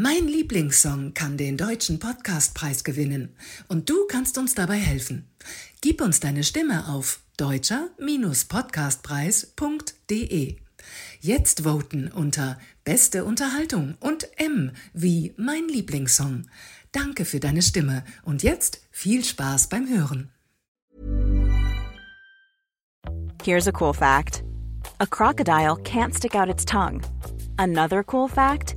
Mein Lieblingssong kann den deutschen Podcastpreis gewinnen und du kannst uns dabei helfen. Gib uns deine Stimme auf deutscher-podcastpreis.de. Jetzt voten unter Beste Unterhaltung und M wie mein Lieblingssong. Danke für deine Stimme und jetzt viel Spaß beim Hören. Here's a cool fact: A crocodile can't stick out its tongue. Another cool fact: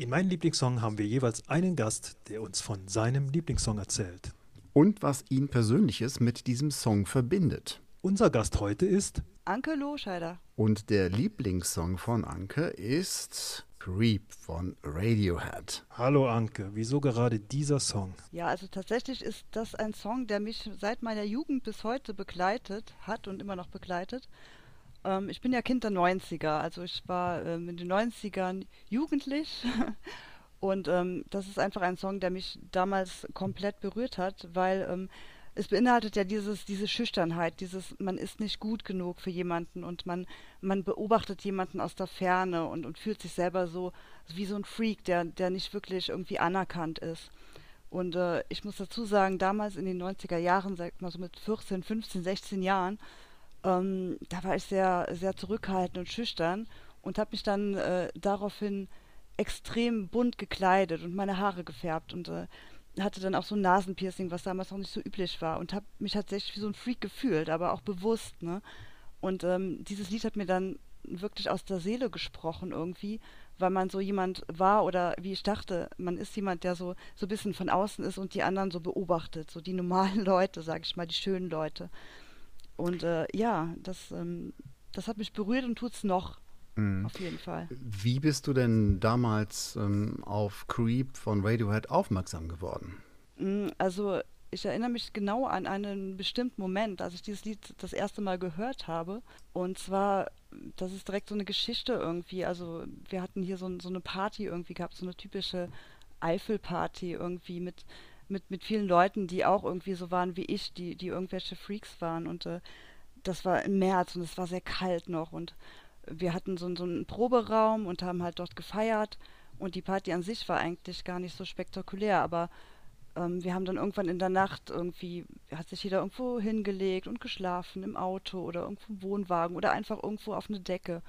In meinem Lieblingssong haben wir jeweils einen Gast, der uns von seinem Lieblingssong erzählt. und was ihn Persönliches mit diesem Song verbindet. Unser Gast heute ist Anke Lohscheider. Und der Lieblingssong von Anke ist Creep von Radiohead. Hallo Anke, wieso gerade dieser Song? Ja, also tatsächlich ist das ein Song, der mich seit meiner Jugend bis heute begleitet hat und immer noch begleitet. Ähm, ich bin ja Kind der 90er, also ich war ähm, in den 90ern jugendlich Und ähm, das ist einfach ein Song, der mich damals komplett berührt hat, weil ähm, es beinhaltet ja dieses, diese Schüchternheit, dieses, man ist nicht gut genug für jemanden und man, man beobachtet jemanden aus der Ferne und, und fühlt sich selber so wie so ein Freak, der, der nicht wirklich irgendwie anerkannt ist. Und äh, ich muss dazu sagen, damals in den 90er Jahren, sag mal so mit 14, 15, 16 Jahren, ähm, da war ich sehr, sehr zurückhaltend und schüchtern und habe mich dann äh, daraufhin extrem bunt gekleidet und meine Haare gefärbt und äh, hatte dann auch so ein Nasenpiercing, was damals noch nicht so üblich war und habe mich tatsächlich wie so ein Freak gefühlt, aber auch bewusst, ne? Und ähm, dieses Lied hat mir dann wirklich aus der Seele gesprochen irgendwie, weil man so jemand war oder wie ich dachte, man ist jemand, der so so ein bisschen von außen ist und die anderen so beobachtet, so die normalen Leute, sag ich mal, die schönen Leute. Und äh, ja, das ähm, das hat mich berührt und tut's noch. Mhm. Auf jeden Fall. Wie bist du denn damals ähm, auf Creep von Radiohead aufmerksam geworden? Mm, also ich erinnere mich genau an einen bestimmten Moment, als ich dieses Lied das erste Mal gehört habe. Und zwar, das ist direkt so eine Geschichte irgendwie. Also wir hatten hier so, so eine Party irgendwie gehabt, so eine typische Eifelparty irgendwie mit, mit, mit vielen Leuten, die auch irgendwie so waren wie ich, die, die irgendwelche Freaks waren. Und äh, das war im März und es war sehr kalt noch. Und wir hatten so, so einen Proberaum und haben halt dort gefeiert. Und die Party an sich war eigentlich gar nicht so spektakulär, aber ähm, wir haben dann irgendwann in der Nacht irgendwie, hat sich jeder irgendwo hingelegt und geschlafen im Auto oder irgendwo im Wohnwagen oder einfach irgendwo auf eine Decke.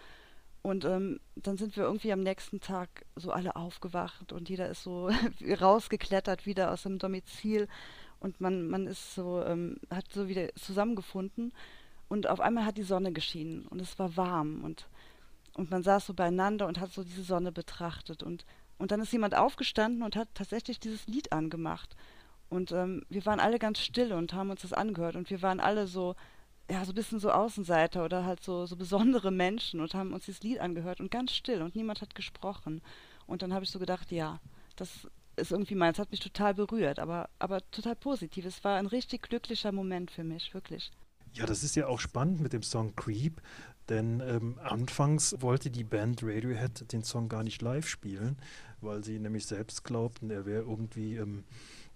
Und ähm, dann sind wir irgendwie am nächsten Tag so alle aufgewacht und jeder ist so rausgeklettert wieder aus seinem Domizil und man, man ist so, ähm, hat so wieder zusammengefunden. Und auf einmal hat die Sonne geschienen und es war warm und, und man saß so beieinander und hat so diese Sonne betrachtet. Und, und dann ist jemand aufgestanden und hat tatsächlich dieses Lied angemacht. Und ähm, wir waren alle ganz still und haben uns das angehört. Und wir waren alle so, ja, so ein bisschen so Außenseiter oder halt so, so besondere Menschen und haben uns dieses Lied angehört und ganz still und niemand hat gesprochen. Und dann habe ich so gedacht, ja, das ist irgendwie meins, hat mich total berührt, aber, aber total positiv. Es war ein richtig glücklicher Moment für mich, wirklich. Ja, das ist ja auch spannend mit dem Song Creep, denn ähm, anfangs wollte die Band Radiohead den Song gar nicht live spielen, weil sie nämlich selbst glaubten, er wäre irgendwie ähm,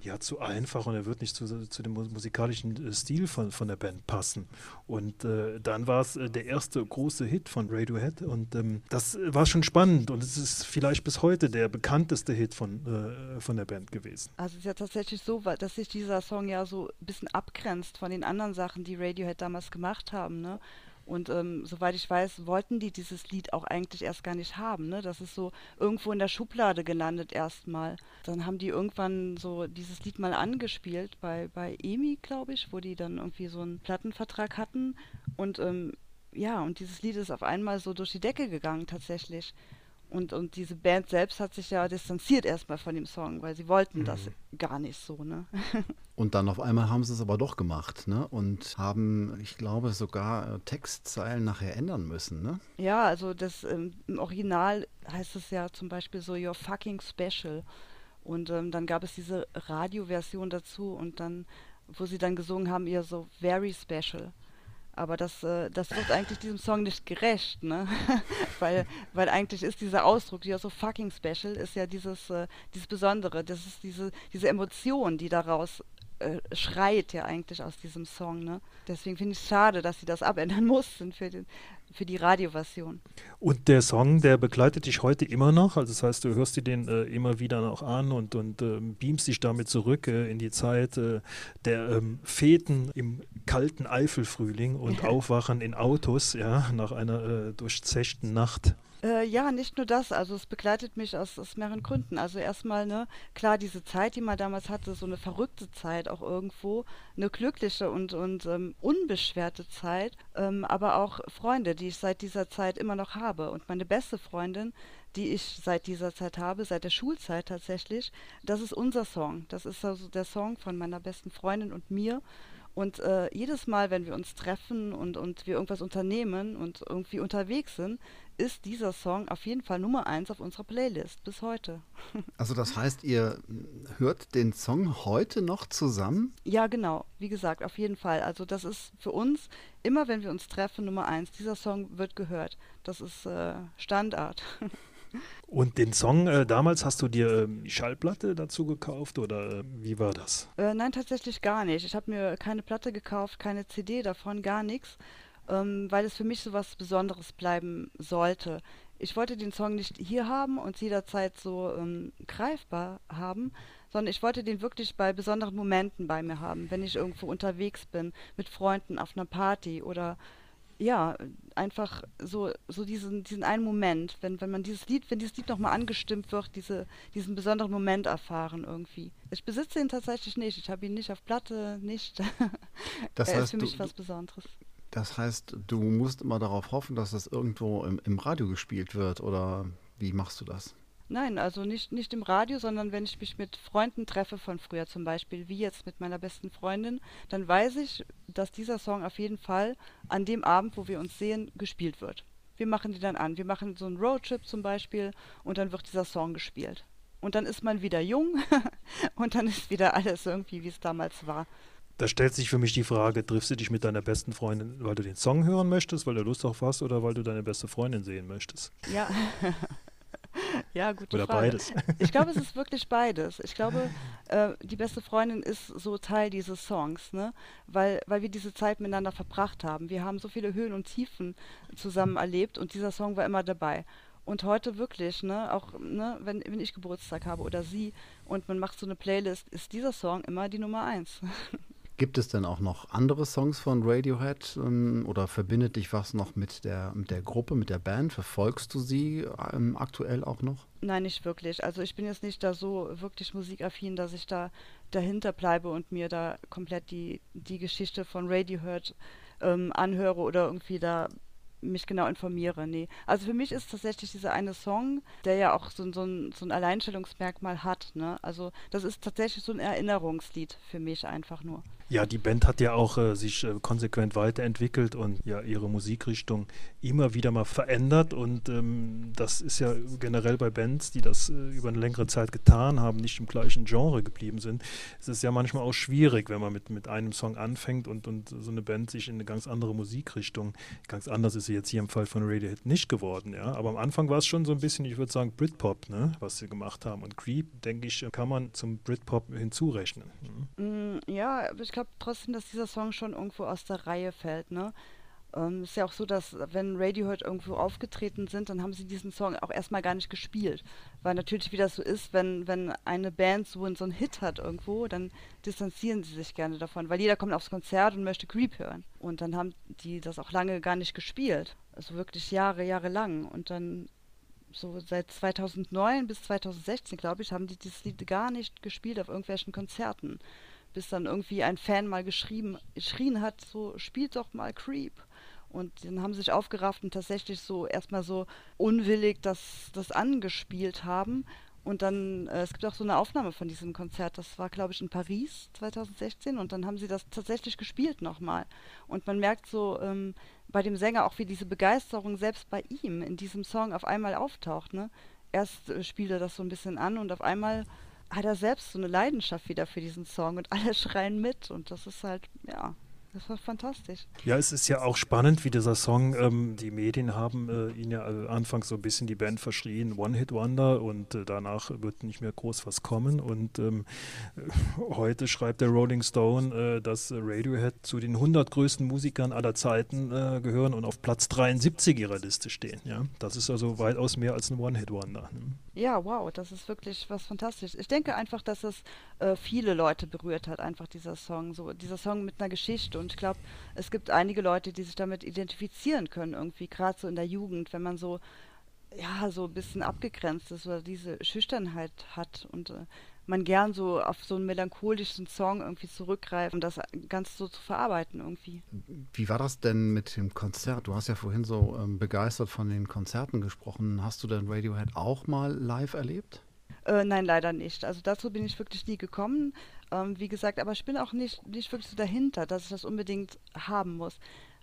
ja, zu einfach und er wird nicht zu, zu dem musikalischen äh, Stil von, von der Band passen. Und äh, dann war es äh, der erste große Hit von Radiohead und ähm, das war schon spannend und es ist vielleicht bis heute der bekannteste Hit von, äh, von der Band gewesen. Also es ist ja tatsächlich so, dass sich dieser Song ja so ein bisschen abgrenzt von den anderen Sachen, die Radiohead damals gemacht haben. Ne? Und ähm, soweit ich weiß, wollten die dieses Lied auch eigentlich erst gar nicht haben. Ne? Das ist so irgendwo in der Schublade gelandet erstmal. Dann haben die irgendwann so dieses Lied mal angespielt bei, bei EMI, glaube ich, wo die dann irgendwie so einen Plattenvertrag hatten. Und ähm, ja, und dieses Lied ist auf einmal so durch die Decke gegangen tatsächlich. Und, und diese Band selbst hat sich ja distanziert erstmal von dem Song, weil sie wollten mhm. das gar nicht so, ne? und dann auf einmal haben sie es aber doch gemacht, ne? Und haben, ich glaube, sogar äh, Textzeilen nachher ändern müssen, ne? Ja, also das ähm, im Original heißt es ja zum Beispiel so You're fucking special. Und ähm, dann gab es diese Radioversion dazu und dann, wo sie dann gesungen haben, ihr so very special. Aber das, äh, das wird eigentlich diesem Song nicht gerecht, ne? weil, weil eigentlich ist dieser Ausdruck, ja so fucking special, ist ja dieses, äh, dieses Besondere, das ist diese, diese Emotion, die daraus äh, schreit ja eigentlich aus diesem Song, ne? Deswegen finde ich es schade, dass sie das abändern mussten für, den, für die Radioversion. Und der Song, der begleitet dich heute immer noch? Also das heißt, du hörst dir den äh, immer wieder noch an und, und äh, beamst dich damit zurück äh, in die Zeit äh, der ähm, Feten im kalten Eifelfrühling und Aufwachen in Autos, ja, nach einer äh, durchzechten Nacht. Äh, ja, nicht nur das, also es begleitet mich aus, aus mehreren Gründen. Also erstmal, ne, klar, diese Zeit, die man damals hatte, so eine verrückte Zeit auch irgendwo, eine glückliche und, und ähm, unbeschwerte Zeit, ähm, aber auch Freunde, die ich seit dieser Zeit immer noch habe. Und meine beste Freundin, die ich seit dieser Zeit habe, seit der Schulzeit tatsächlich, das ist unser Song. Das ist also der Song von meiner besten Freundin und mir. Und äh, jedes Mal, wenn wir uns treffen und, und wir irgendwas unternehmen und irgendwie unterwegs sind, ist dieser Song auf jeden Fall Nummer eins auf unserer Playlist bis heute. Also das heißt, ihr hört den Song heute noch zusammen? Ja, genau. Wie gesagt, auf jeden Fall. Also das ist für uns immer, wenn wir uns treffen, Nummer eins. Dieser Song wird gehört. Das ist äh, Standard. Und den Song äh, damals hast du dir äh, Schallplatte dazu gekauft oder äh, wie war das? Äh, nein, tatsächlich gar nicht. Ich habe mir keine Platte gekauft, keine CD davon, gar nichts ähm, weil es für mich so was Besonderes bleiben sollte. Ich wollte den Song nicht hier haben und jederzeit so ähm, greifbar haben, sondern ich wollte den wirklich bei besonderen Momenten bei mir haben, wenn ich irgendwo unterwegs bin, mit Freunden auf einer Party oder ja, einfach so, so diesen, diesen einen Moment, wenn, wenn man dieses Lied, wenn dieses Lied nochmal angestimmt wird, diese, diesen besonderen Moment erfahren irgendwie. Ich besitze ihn tatsächlich nicht, ich habe ihn nicht auf Platte, nicht. Das er heißt, ist für mich du, was Besonderes. Das heißt, du musst immer darauf hoffen, dass das irgendwo im, im Radio gespielt wird oder wie machst du das? Nein, also nicht, nicht im Radio, sondern wenn ich mich mit Freunden treffe von früher zum Beispiel, wie jetzt mit meiner besten Freundin, dann weiß ich, dass dieser Song auf jeden Fall an dem Abend, wo wir uns sehen, gespielt wird. Wir machen die dann an. Wir machen so einen Roadtrip zum Beispiel und dann wird dieser Song gespielt. Und dann ist man wieder jung und dann ist wieder alles irgendwie, wie es damals war. Da stellt sich für mich die Frage, triffst du dich mit deiner besten Freundin, weil du den Song hören möchtest, weil du Lust auf hast oder weil du deine beste Freundin sehen möchtest? Ja. ja, gute Oder Frage. beides. Ich glaube, es ist wirklich beides. Ich glaube, äh, die beste Freundin ist so Teil dieses Songs, ne? Weil, weil wir diese Zeit miteinander verbracht haben. Wir haben so viele Höhen und Tiefen zusammen erlebt und dieser Song war immer dabei. Und heute wirklich, ne, auch ne, wenn, wenn ich Geburtstag habe oder sie und man macht so eine Playlist, ist dieser Song immer die Nummer eins. Gibt es denn auch noch andere Songs von Radiohead ähm, oder verbindet dich was noch mit der, mit der Gruppe, mit der Band? Verfolgst du sie ähm, aktuell auch noch? Nein, nicht wirklich. Also ich bin jetzt nicht da so wirklich musikaffin, dass ich da dahinter bleibe und mir da komplett die, die Geschichte von Radiohead ähm, anhöre oder irgendwie da mich genau informiere. Nee. Also für mich ist tatsächlich dieser eine Song, der ja auch so, so, ein, so ein Alleinstellungsmerkmal hat. Ne? Also das ist tatsächlich so ein Erinnerungslied für mich einfach nur. Ja, die Band hat ja auch äh, sich äh, konsequent weiterentwickelt und ja ihre Musikrichtung immer wieder mal verändert. Und ähm, das ist ja generell bei Bands, die das äh, über eine längere Zeit getan haben, nicht im gleichen Genre geblieben sind. Es ist ja manchmal auch schwierig, wenn man mit, mit einem Song anfängt und, und so eine Band sich in eine ganz andere Musikrichtung, ganz anders ist sie jetzt hier im Fall von Radiohead nicht geworden. Ja? Aber am Anfang war es schon so ein bisschen, ich würde sagen, Britpop, ne? was sie gemacht haben. Und Creep, denke ich, kann man zum Britpop hinzurechnen. Mhm. Ja, ich glaube, glaube trotzdem, dass dieser Song schon irgendwo aus der Reihe fällt, ne? Ähm, ist ja auch so, dass wenn Radiohead irgendwo aufgetreten sind, dann haben sie diesen Song auch erstmal gar nicht gespielt. Weil natürlich, wie das so ist, wenn, wenn eine Band so, so einen Hit hat irgendwo, dann distanzieren sie sich gerne davon, weil jeder kommt aufs Konzert und möchte Creep hören. Und dann haben die das auch lange gar nicht gespielt. Also wirklich Jahre, Jahre lang. Und dann so seit 2009 bis 2016, glaube ich, haben die dieses Lied gar nicht gespielt auf irgendwelchen Konzerten bis dann irgendwie ein Fan mal geschrieben, geschrien hat, so spielt doch mal Creep. Und dann haben sie sich aufgerafft und tatsächlich so erstmal so unwillig das, das angespielt haben. Und dann, äh, es gibt auch so eine Aufnahme von diesem Konzert, das war, glaube ich, in Paris 2016. Und dann haben sie das tatsächlich gespielt nochmal. Und man merkt so ähm, bei dem Sänger auch, wie diese Begeisterung selbst bei ihm in diesem Song auf einmal auftaucht. Ne? Erst äh, spielt er das so ein bisschen an und auf einmal hat er selbst so eine Leidenschaft wieder für diesen Song und alle schreien mit und das ist halt, ja, das war fantastisch. Ja, es ist ja auch spannend, wie dieser Song, ähm, die Medien haben äh, ihn ja äh, anfangs so ein bisschen die Band verschrien, One-Hit-Wonder und äh, danach wird nicht mehr groß was kommen. Und ähm, heute schreibt der Rolling Stone, äh, dass Radiohead zu den 100 größten Musikern aller Zeiten äh, gehören und auf Platz 73 ihrer Liste stehen. Ja? Das ist also weitaus mehr als ein One-Hit-Wonder. Ne? Ja, wow, das ist wirklich was Fantastisches. Ich denke einfach, dass es äh, viele Leute berührt hat, einfach dieser Song. So, dieser Song mit einer Geschichte und ich glaube, es gibt einige Leute, die sich damit identifizieren können, irgendwie, gerade so in der Jugend, wenn man so, ja, so ein bisschen abgegrenzt ist oder diese Schüchternheit hat und äh, man gern so auf so einen melancholischen Song irgendwie zurückgreift, um das ganz so zu verarbeiten irgendwie. Wie war das denn mit dem Konzert? Du hast ja vorhin so ähm, begeistert von den Konzerten gesprochen. Hast du denn Radiohead auch mal live erlebt? Äh, nein, leider nicht. Also dazu bin ich wirklich nie gekommen. Ähm, wie gesagt, aber ich bin auch nicht, nicht wirklich so dahinter, dass ich das unbedingt haben muss.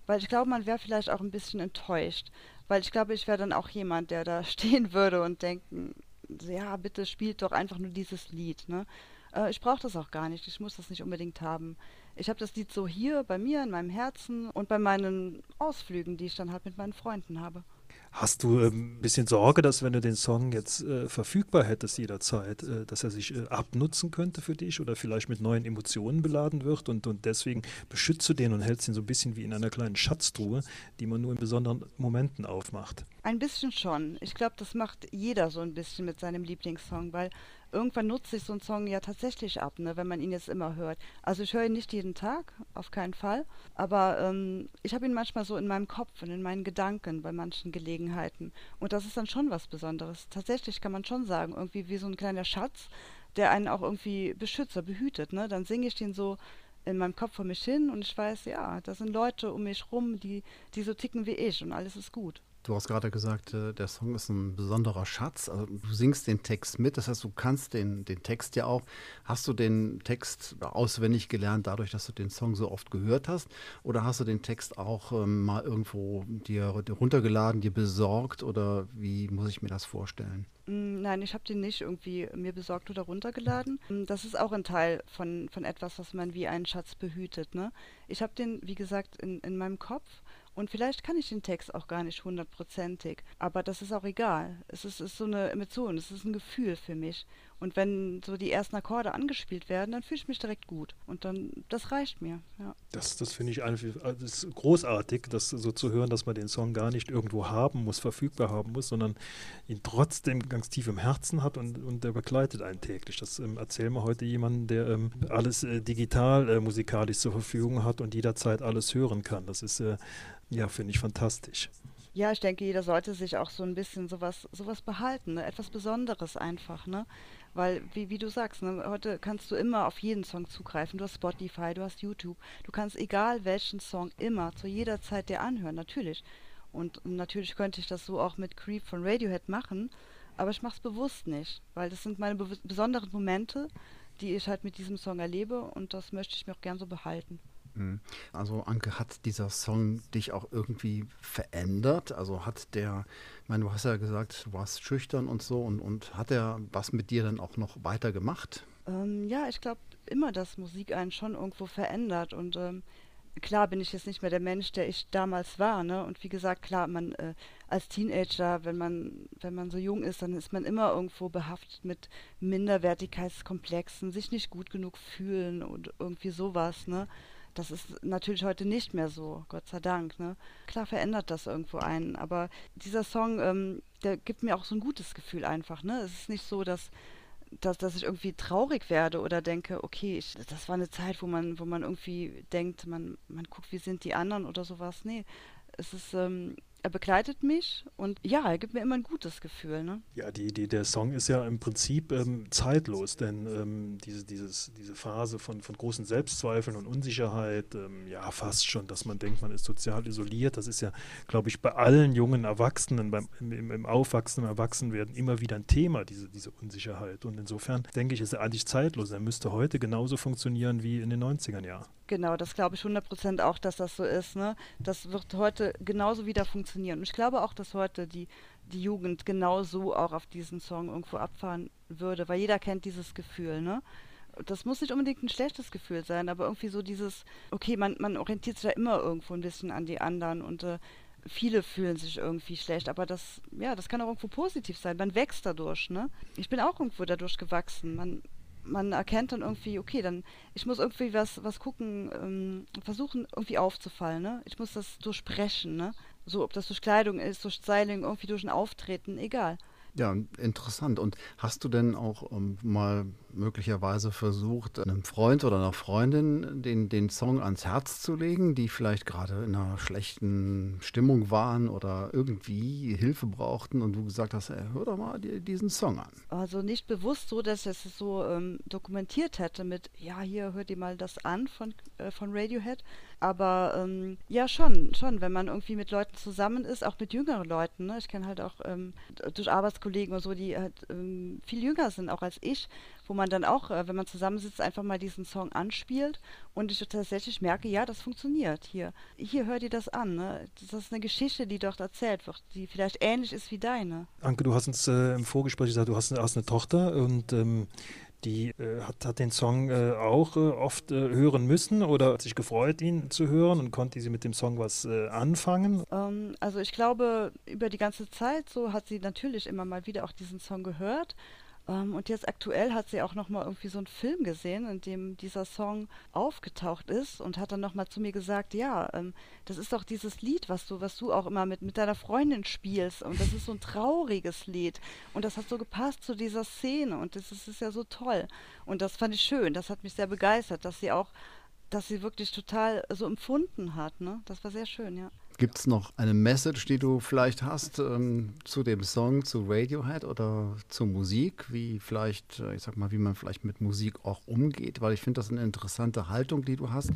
Weil ich glaube, man wäre vielleicht auch ein bisschen enttäuscht. Weil ich glaube, ich wäre dann auch jemand, der da stehen würde und denken, ja, bitte spielt doch einfach nur dieses Lied. Ne? Äh, ich brauche das auch gar nicht. Ich muss das nicht unbedingt haben. Ich habe das Lied so hier bei mir in meinem Herzen und bei meinen Ausflügen, die ich dann halt mit meinen Freunden habe. Hast du ähm, ein bisschen Sorge, dass wenn du den Song jetzt äh, verfügbar hättest jederzeit, äh, dass er sich äh, abnutzen könnte für dich oder vielleicht mit neuen Emotionen beladen wird und, und deswegen beschützt du den und hältst ihn so ein bisschen wie in einer kleinen Schatztruhe, die man nur in besonderen Momenten aufmacht? Ein bisschen schon. Ich glaube, das macht jeder so ein bisschen mit seinem Lieblingssong, weil irgendwann nutzt sich so ein Song ja tatsächlich ab, ne, wenn man ihn jetzt immer hört. Also ich höre ihn nicht jeden Tag, auf keinen Fall, aber ähm, ich habe ihn manchmal so in meinem Kopf und in meinen Gedanken bei manchen Gelegenheiten. Und das ist dann schon was Besonderes. Tatsächlich kann man schon sagen, irgendwie wie so ein kleiner Schatz, der einen auch irgendwie beschützt, behütet. Ne? Dann singe ich den so in meinem Kopf vor mich hin und ich weiß, ja, da sind Leute um mich rum, die, die so ticken wie ich und alles ist gut. Du hast gerade gesagt, äh, der Song ist ein besonderer Schatz. Also du singst den Text mit, das heißt, du kannst den, den Text ja auch. Hast du den Text auswendig gelernt, dadurch, dass du den Song so oft gehört hast? Oder hast du den Text auch ähm, mal irgendwo dir, runtergeladen, dir besorgt? Oder wie muss ich mir das vorstellen? Mm, nein, ich habe den nicht irgendwie mir besorgt oder runtergeladen. Mm, das ist auch ein Teil von, von etwas, was man wie einen Schatz behütet. Ne? Ich habe den, wie gesagt, in, in meinem Kopf und vielleicht kann ich den Text auch gar nicht hundertprozentig, aber das ist auch egal. Es ist, ist so eine Emotion, es ist ein Gefühl für mich. Und wenn so die ersten Akkorde angespielt werden, dann fühle ich mich direkt gut. Und dann, das reicht mir. Ja. Das, das finde ich einfach das großartig, das so zu hören, dass man den Song gar nicht irgendwo haben muss, verfügbar haben muss, sondern ihn trotzdem ganz tief im Herzen hat und, und der begleitet einen täglich. Das ähm, erzählen wir heute jemanden, der ähm, alles äh, digital äh, musikalisch zur Verfügung hat und jederzeit alles hören kann. Das ist, äh, ja, finde ich fantastisch. Ja, ich denke, jeder sollte sich auch so ein bisschen sowas, sowas behalten, ne? etwas Besonderes einfach, ne? Weil, wie, wie du sagst, ne, heute kannst du immer auf jeden Song zugreifen. Du hast Spotify, du hast YouTube. Du kannst egal welchen Song immer zu jeder Zeit dir anhören, natürlich. Und, natürlich könnte ich das so auch mit Creep von Radiohead machen, aber ich mache es bewusst nicht, weil das sind meine be besonderen Momente, die ich halt mit diesem Song erlebe und das möchte ich mir auch gern so behalten. Mhm. Also Anke, hat dieser Song dich auch irgendwie verändert? Also hat der, ich meine, du hast ja gesagt, du warst schüchtern und so und, und hat er was mit dir dann auch noch weiter gemacht? Ähm, ja, ich glaube immer, dass Musik einen schon irgendwo verändert und ähm, klar bin ich jetzt nicht mehr der Mensch, der ich damals war, ne? Und wie gesagt, klar, man äh, als Teenager, wenn man wenn man so jung ist, dann ist man immer irgendwo behaftet mit Minderwertigkeitskomplexen, sich nicht gut genug fühlen und irgendwie sowas, ne? Das ist natürlich heute nicht mehr so, Gott sei Dank. Ne? Klar verändert das irgendwo einen, aber dieser Song, ähm, der gibt mir auch so ein gutes Gefühl einfach. Ne? Es ist nicht so, dass, dass, dass ich irgendwie traurig werde oder denke, okay, ich, das war eine Zeit, wo man, wo man irgendwie denkt, man, man guckt, wie sind die anderen oder sowas. Nee, es ist, ähm, er begleitet mich und ja, er gibt mir immer ein gutes Gefühl. Ne? Ja, die, die, der Song ist ja im Prinzip ähm, zeitlos, denn ähm, diese, dieses, diese Phase von, von großen Selbstzweifeln und Unsicherheit, ähm, ja, fast schon, dass man denkt, man ist sozial isoliert, das ist ja, glaube ich, bei allen jungen Erwachsenen, beim, im, im Aufwachsen, im Erwachsenwerden immer wieder ein Thema, diese, diese Unsicherheit. Und insofern denke ich, ist er eigentlich zeitlos. Er müsste heute genauso funktionieren wie in den 90er Jahren. Genau, das glaube ich 100% auch, dass das so ist. Ne? Das wird heute genauso wieder funktionieren. Und ich glaube auch, dass heute die, die Jugend genauso auch auf diesen Song irgendwo abfahren würde, weil jeder kennt dieses Gefühl. Ne? Das muss nicht unbedingt ein schlechtes Gefühl sein, aber irgendwie so dieses, okay, man, man orientiert sich ja immer irgendwo ein bisschen an die anderen und äh, viele fühlen sich irgendwie schlecht, aber das, ja, das kann auch irgendwo positiv sein. Man wächst dadurch, ne? Ich bin auch irgendwo dadurch gewachsen. Man, man erkennt dann irgendwie, okay, dann ich muss irgendwie was, was gucken, ähm, versuchen irgendwie aufzufallen, ne? Ich muss das durchbrechen, ne? So, ob das durch Kleidung ist, durch Styling, irgendwie durch ein Auftreten, egal. Ja, interessant. Und hast du denn auch ähm, mal möglicherweise versucht, einem Freund oder einer Freundin den, den Song ans Herz zu legen, die vielleicht gerade in einer schlechten Stimmung waren oder irgendwie Hilfe brauchten und du gesagt hast, ey, hör doch mal die, diesen Song an? Also nicht bewusst so, dass es so ähm, dokumentiert hätte mit, ja, hier hört ihr mal das an von, äh, von Radiohead. Aber ähm, ja, schon, schon, wenn man irgendwie mit Leuten zusammen ist, auch mit jüngeren Leuten. Ne? Ich kenne halt auch ähm, durch Arbeitskollegen oder so, die halt ähm, viel jünger sind, auch als ich, wo man dann auch, äh, wenn man zusammensitzt, einfach mal diesen Song anspielt und ich tatsächlich merke, ja, das funktioniert hier. Hier hört ihr das an. Ne? Das ist eine Geschichte, die dort erzählt wird, die vielleicht ähnlich ist wie deine. Anke, du hast uns äh, im Vorgespräch gesagt, du hast, hast eine Tochter und ähm, die äh, hat, hat, den Song äh, auch äh, oft äh, hören müssen oder hat sich gefreut, ihn zu hören und konnte sie mit dem Song was äh, anfangen? Ähm, also ich glaube, über die ganze Zeit so hat sie natürlich immer mal wieder auch diesen Song gehört ähm, und jetzt aktuell hat sie auch nochmal irgendwie so einen Film gesehen, in dem dieser Song aufgetaucht ist und hat dann nochmal zu mir gesagt, ja, ähm, das ist doch dieses Lied, was du, was du auch immer mit, mit deiner Freundin spielst. Und das ist so ein trauriges Lied. Und das hat so gepasst zu dieser Szene und das ist, ist ja so toll. Und das fand ich schön. Das hat mich sehr begeistert, dass sie auch, dass sie wirklich total so empfunden hat. Ne? Das war sehr schön, ja. Gibt es noch eine Message, die du vielleicht hast ähm, zu dem Song, zu Radiohead oder zur Musik? Wie vielleicht, äh, ich sag mal, wie man vielleicht mit Musik auch umgeht? Weil ich finde das eine interessante Haltung, die du hast, äh,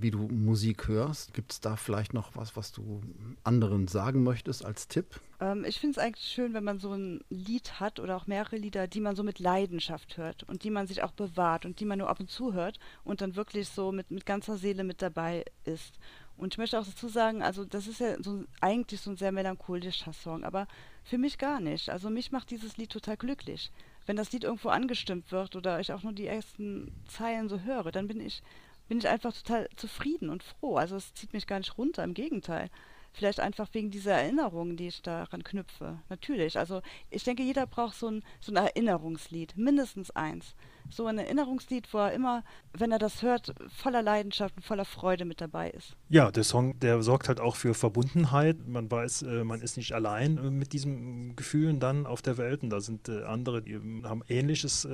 wie du Musik hörst. Gibt es da vielleicht noch was, was du anderen sagen möchtest als Tipp? Ähm, ich finde es eigentlich schön, wenn man so ein Lied hat oder auch mehrere Lieder, die man so mit Leidenschaft hört und die man sich auch bewahrt und die man nur ab und zu hört und dann wirklich so mit, mit ganzer Seele mit dabei ist. Und ich möchte auch dazu sagen, also das ist ja so eigentlich so ein sehr melancholischer Song, aber für mich gar nicht. Also mich macht dieses Lied total glücklich. Wenn das Lied irgendwo angestimmt wird oder ich auch nur die ersten Zeilen so höre, dann bin ich, bin ich einfach total zufrieden und froh. Also es zieht mich gar nicht runter, im Gegenteil. Vielleicht einfach wegen dieser Erinnerungen, die ich daran knüpfe. Natürlich. Also ich denke, jeder braucht so ein, so ein Erinnerungslied. Mindestens eins so ein Erinnerungslied, wo er immer, wenn er das hört, voller Leidenschaft und voller Freude mit dabei ist. Ja, der Song, der sorgt halt auch für Verbundenheit. Man weiß, äh, man ist nicht allein äh, mit diesen Gefühlen dann auf der Welt und da sind äh, andere, die haben Ähnliches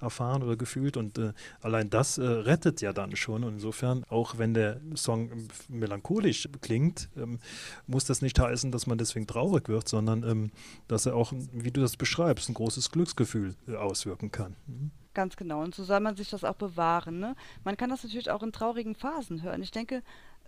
erfahren oder gefühlt und allein das rettet ja dann schon. Und insofern, auch wenn der Song melancholisch klingt, ähm, muss das nicht heißen, dass man deswegen traurig wird, sondern ähm, dass er auch, wie du das beschreibst, ein großes Glücksgefühl auswirken kann. Ganz genau. Und so soll man sich das auch bewahren. Ne? Man kann das natürlich auch in traurigen Phasen hören. Ich denke,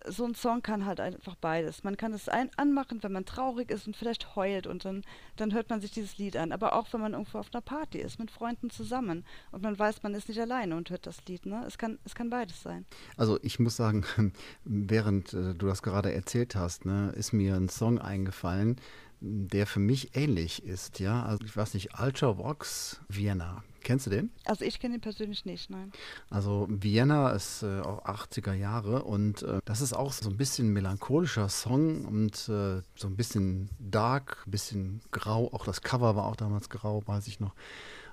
so ein Song kann halt einfach beides. Man kann es ein anmachen, wenn man traurig ist und vielleicht heult und dann, dann hört man sich dieses Lied an. Aber auch wenn man irgendwo auf einer Party ist, mit Freunden zusammen und man weiß, man ist nicht alleine und hört das Lied. Ne? Es, kann, es kann beides sein. Also ich muss sagen, während äh, du das gerade erzählt hast, ne, ist mir ein Song eingefallen, der für mich ähnlich ist. Ja, also ich weiß nicht, Ultravox Vienna. Kennst du den? Also ich kenne ihn persönlich nicht, nein. Also Vienna ist äh, auch 80er Jahre und äh, das ist auch so ein bisschen melancholischer Song und äh, so ein bisschen dark, ein bisschen grau. Auch das Cover war auch damals grau, weiß ich noch.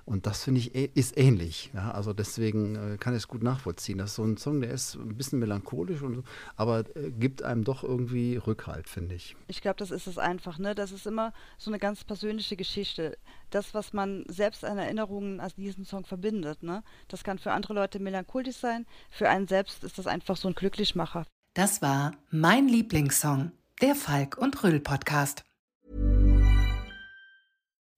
Und das finde ich ist ähnlich. Ja? Also deswegen äh, kann ich es gut nachvollziehen. Das ist so ein Song, der ist ein bisschen melancholisch, und, aber äh, gibt einem doch irgendwie Rückhalt, finde ich. Ich glaube, das ist es einfach. Ne? Das ist immer so eine ganz persönliche Geschichte. Das, was man selbst an Erinnerungen an diesen Song verbindet. Ne? Das kann für andere Leute melancholisch sein. Für einen selbst ist das einfach so ein Glücklichmacher. Das war mein Lieblingssong, der Falk und Rüll Podcast.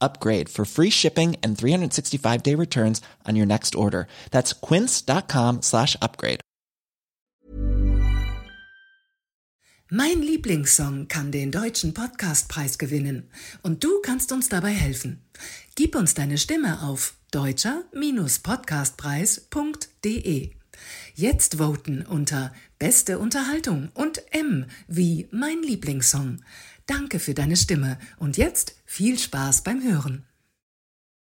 upgrade for free shipping and 365 day returns on your next order. That's quince.com slash upgrade. Mein Lieblingssong kann den deutschen Podcastpreis gewinnen und du kannst uns dabei helfen. Gib uns deine Stimme auf deutscher-podcastpreis.de. Jetzt voten unter Beste Unterhaltung und M wie mein Lieblingssong. Danke für deine Stimme und jetzt viel Spaß beim Hören.